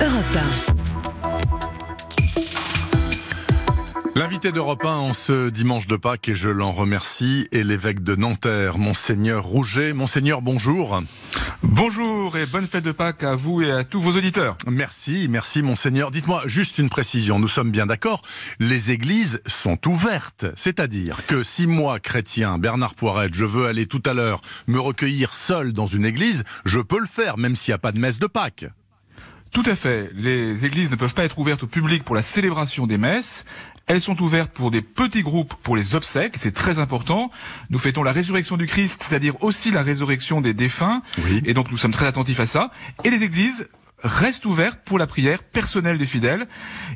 Europe L'invité d'Europe 1 en ce dimanche de Pâques, et je l'en remercie, est l'évêque de Nanterre, Monseigneur Rouget. Monseigneur, bonjour. Bonjour et bonne fête de Pâques à vous et à tous vos auditeurs. Merci, merci Monseigneur. Dites-moi juste une précision, nous sommes bien d'accord, les églises sont ouvertes, c'est-à-dire que si moi, chrétien, Bernard Poirette, je veux aller tout à l'heure me recueillir seul dans une église, je peux le faire, même s'il n'y a pas de messe de Pâques. Tout à fait. Les églises ne peuvent pas être ouvertes au public pour la célébration des messes. Elles sont ouvertes pour des petits groupes pour les obsèques, c'est très important. Nous fêtons la résurrection du Christ, c'est-à-dire aussi la résurrection des défunts. Et donc nous sommes très attentifs à ça. Et les églises restent ouvertes pour la prière personnelle des fidèles.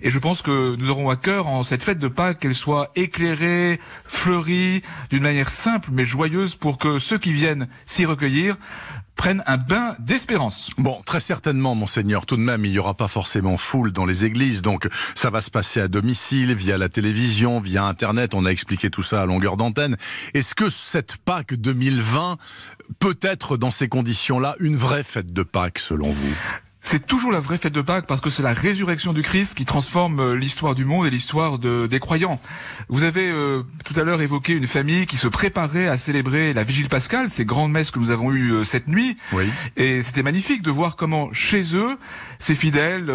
Et je pense que nous aurons à cœur en cette fête de Pâques qu'elle soit éclairée, fleurie, d'une manière simple mais joyeuse pour que ceux qui viennent s'y recueillir prennent un bain d'espérance. Bon, très certainement, monseigneur. Tout de même, il n'y aura pas forcément foule dans les églises, donc ça va se passer à domicile, via la télévision, via Internet. On a expliqué tout ça à longueur d'antenne. Est-ce que cette Pâques 2020 peut être, dans ces conditions-là, une vraie fête de Pâques, selon vous? C'est toujours la vraie fête de Pâques parce que c'est la résurrection du Christ qui transforme euh, l'histoire du monde et l'histoire de, des croyants. Vous avez euh, tout à l'heure évoqué une famille qui se préparait à célébrer la Vigile pascale, ces grandes messes que nous avons eues euh, cette nuit. Oui. Et c'était magnifique de voir comment chez eux, ces fidèles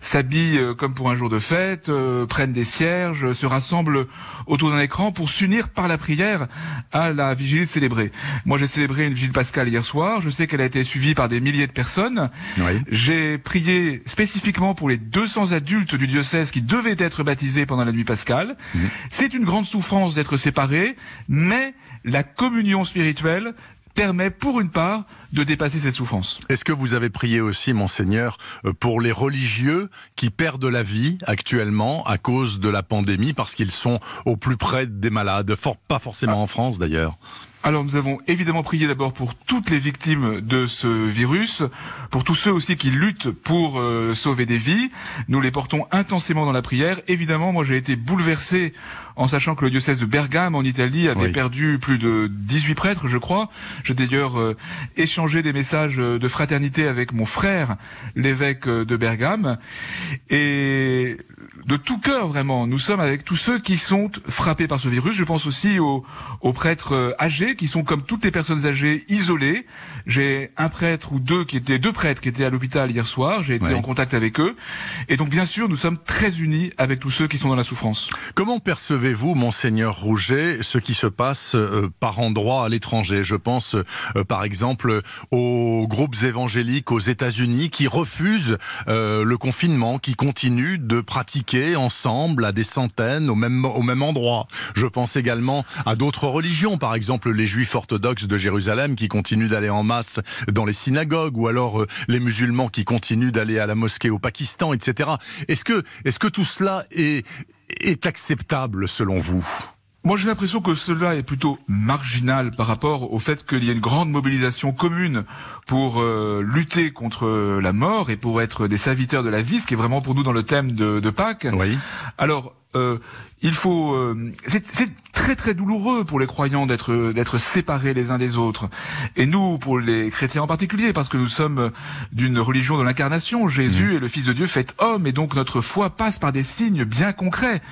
s'habillent comme pour un jour de fête, prennent des cierges, se rassemblent autour d'un écran pour s'unir par la prière à la Vigile célébrée. Moi j'ai célébré une Vigile pascale hier soir, je sais qu'elle a été suivie par des milliers de personnes. Oui. J'ai prié spécifiquement pour les 200 adultes du diocèse qui devaient être baptisés pendant la nuit pascale. Mmh. C'est une grande souffrance d'être séparés, mais la communion spirituelle permet pour une part de dépasser cette souffrance. Est-ce que vous avez prié aussi, monseigneur, euh, pour les religieux qui perdent la vie actuellement à cause de la pandémie parce qu'ils sont au plus près des malades, fort, pas forcément en France d'ailleurs? Alors nous avons évidemment prié d'abord pour toutes les victimes de ce virus, pour tous ceux aussi qui luttent pour euh, sauver des vies. Nous les portons intensément dans la prière. Évidemment, moi j'ai été bouleversé en sachant que le diocèse de Bergame en Italie avait Oui. perdu plus de 18 prêtres, je crois. J'ai d'ailleurs euh, échangé des messages de fraternité avec mon frère, l'évêque de Bergame. Et de tout cœur, vraiment, nous sommes avec tous ceux qui sont frappés par ce virus. Je pense aussi aux, aux prêtres euh, âgés qui sont comme toutes les personnes âgées isolées. J'ai un prêtre ou deux qui étaient deux prêtres qui étaient à l'hôpital hier soir. J'ai été en contact avec eux. Et donc, bien sûr, nous sommes très unis avec tous ceux qui sont dans la souffrance. Comment percevez-vous, monseigneur Rouget, ce qui se passe euh, par endroits à l'étranger? Je pense, euh, par exemple, aux groupes évangéliques aux États-Unis qui refusent euh, le confinement, qui continuent de pratiquer ensemble à des centaines au même au même endroit. Je pense également à d'autres religions, par exemple les Juifs orthodoxes de Jérusalem qui continuent d'aller en masse dans les synagogues, ou alors euh, les musulmans qui continuent d'aller à la mosquée au Pakistan, etc. Est-ce que est-ce que tout cela est est acceptable selon vous? Moi, j'ai l'impression que cela est plutôt marginal par rapport au fait qu'il y ait une grande mobilisation commune pour euh, lutter contre la mort et pour être des serviteurs de la vie, ce qui est vraiment pour nous dans le thème de, de Pâques. Oui. Alors, euh, il faut. euh, c'est très très douloureux pour les croyants d'être d'être séparés les uns des autres, et nous, pour les chrétiens en particulier, parce que nous sommes d'une religion de l'incarnation. Jésus est le Fils de Dieu fait homme, et donc notre foi passe par des signes bien concrets.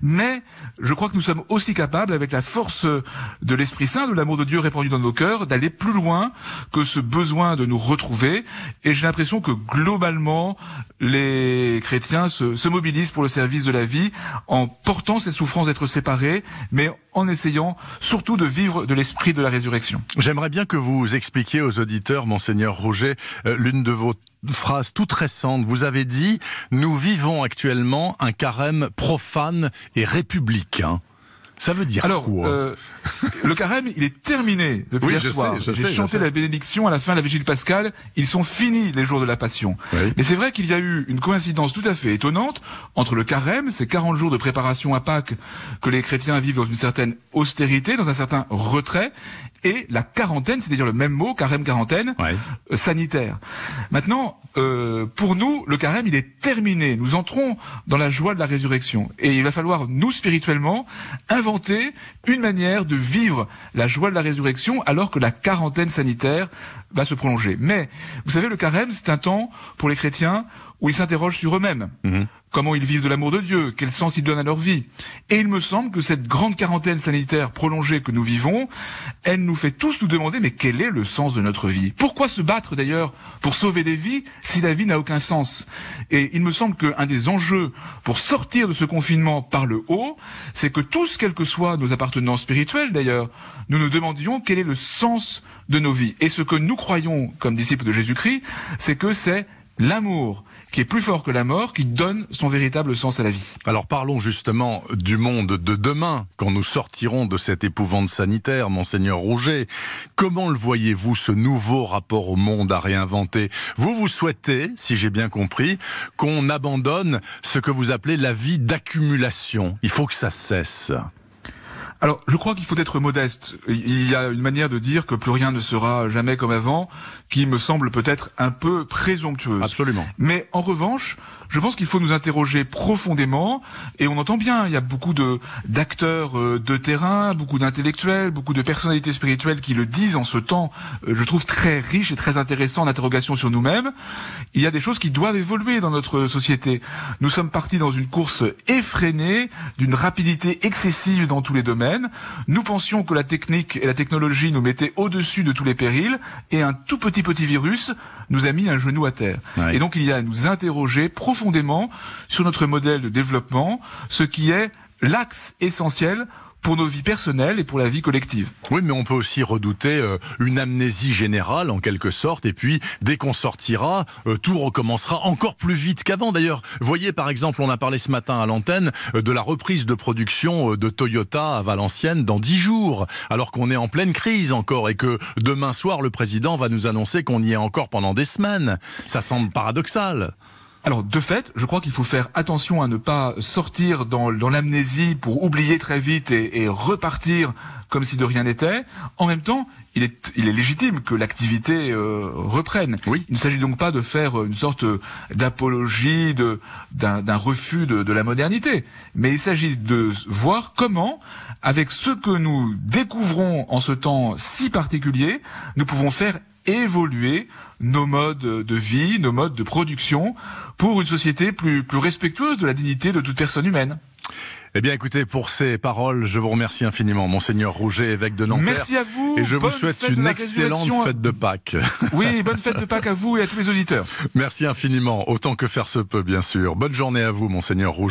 Mais je crois que nous sommes aussi capables, avec la force de l'Esprit Saint, de l'amour de Dieu répandu dans nos cœurs, d'aller plus loin que ce besoin de nous retrouver. Et j'ai l'impression que globalement, les chrétiens se, se mobilisent pour le service de la vie en portant ces souffrances d'être séparés, mais en essayant surtout de vivre de l'esprit de la résurrection. J'aimerais bien que vous expliquiez aux auditeurs, monseigneur Rouget, euh, l'une de vos phrases toutes récentes. Vous avez dit Nous vivons actuellement un carême profane et républicain. Ça veut dire Alors, quoi euh, le carême, il est terminé depuis Oui, hier je soir. J'ai chanté la bénédiction à la fin de la vigile pascale. Ils sont finis les jours de la Passion. Oui. Mais c'est vrai qu'il y a eu une coïncidence tout à fait étonnante entre le carême, ces 40 jours de préparation à Pâques que les chrétiens vivent dans une certaine austérité, dans un certain retrait, et la quarantaine, c'est-à-dire le même mot, carême quarantaine, Ouais. euh, sanitaire. Maintenant, euh, pour nous, le carême, il est terminé. Nous entrons dans la joie de la résurrection. Et il va falloir, nous, spirituellement, inventer une manière de vivre la joie de la résurrection alors que la quarantaine sanitaire va se prolonger. Mais, vous savez, le carême, c'est un temps pour les chrétiens où ils s'interrogent sur eux-mêmes. Mhm. Comment ils vivent de l'amour de Dieu, quel sens ils donnent à leur vie. Et il me semble que cette grande quarantaine sanitaire prolongée que nous vivons, elle nous fait tous nous demander mais quel est le sens de notre vie? Pourquoi se battre d'ailleurs pour sauver des vies si la vie n'a aucun sens? Et il me semble qu'un des enjeux pour sortir de ce confinement par le haut, c'est que tous, quelles que soient nos appartenances spirituelles d'ailleurs, nous nous demandions quel est le sens de nos vies. Et ce que nous croyons comme disciples de Jésus-Christ, c'est que c'est l'amour qui est plus fort que la mort, qui donne son véritable sens à la vie. Alors parlons justement du monde de demain, quand nous sortirons de cette épouvante sanitaire, monseigneur Rouget. Comment le voyez-vous, ce nouveau rapport au monde à réinventer? Vous, vous souhaitez, si j'ai bien compris, qu'on abandonne ce que vous appelez la vie d'accumulation. Il faut que ça cesse. Alors, je crois qu'il faut être modeste. Il y a une manière de dire que plus rien ne sera jamais comme avant, qui me semble peut-être un peu présomptueuse. Absolument. Mais en revanche, je pense qu'il faut nous interroger profondément, et on entend bien, il y a beaucoup d'acteurs euh, de terrain, beaucoup d'intellectuels, beaucoup de personnalités spirituelles qui le disent en ce temps, euh, je trouve très riche et très intéressant d'interrogation sur nous-mêmes. Il y a des choses qui doivent évoluer dans notre société. Nous sommes partis dans une course effrénée, d'une rapidité excessive dans tous les domaines. Nous pensions que la technique et la technologie nous mettaient au-dessus de tous les périls, et un tout petit petit virus nous a mis un genou à terre. Et donc il y a à nous interroger profondément sur notre modèle de développement, ce qui est l'axe essentiel pour nos vies personnelles et pour la vie collective. Oui, mais on peut aussi redouter euh, une amnésie générale en quelque sorte, et puis dès qu'on sortira, euh, tout recommencera encore plus vite qu'avant. D'ailleurs, voyez par exemple, on a parlé ce matin à l'antenne euh, de la reprise de production de Toyota à Valenciennes dans dix jours, alors qu'on est en pleine crise encore et que demain soir le président va nous annoncer qu'on y est encore pendant des semaines. Ça semble paradoxal. Alors, de fait, je crois qu'il faut faire attention à ne pas sortir dans, dans l'amnésie pour oublier très vite et, et, repartir comme si de rien n'était. En même temps, il est, il est légitime que l'activité euh, reprenne. Oui. Il ne s'agit donc pas de faire une sorte d'apologie de, d'un, refus de, de la modernité, mais il s'agit de voir comment, avec ce que nous découvrons en ce temps si particulier, nous pouvons faire évoluer nos modes de vie, nos modes de production pour une société plus, plus respectueuse de la dignité de toute personne humaine. Eh bien, écoutez, pour ces paroles, je vous remercie infiniment, Monseigneur Rouget, évêque de Nanterre. Merci à vous. Et je vous souhaite une excellente fête de Pâques. Oui, bonne fête de Pâques à vous et à tous les auditeurs. Merci infiniment, autant que faire se peut, bien sûr. Bonne journée à vous, Monseigneur Rouget.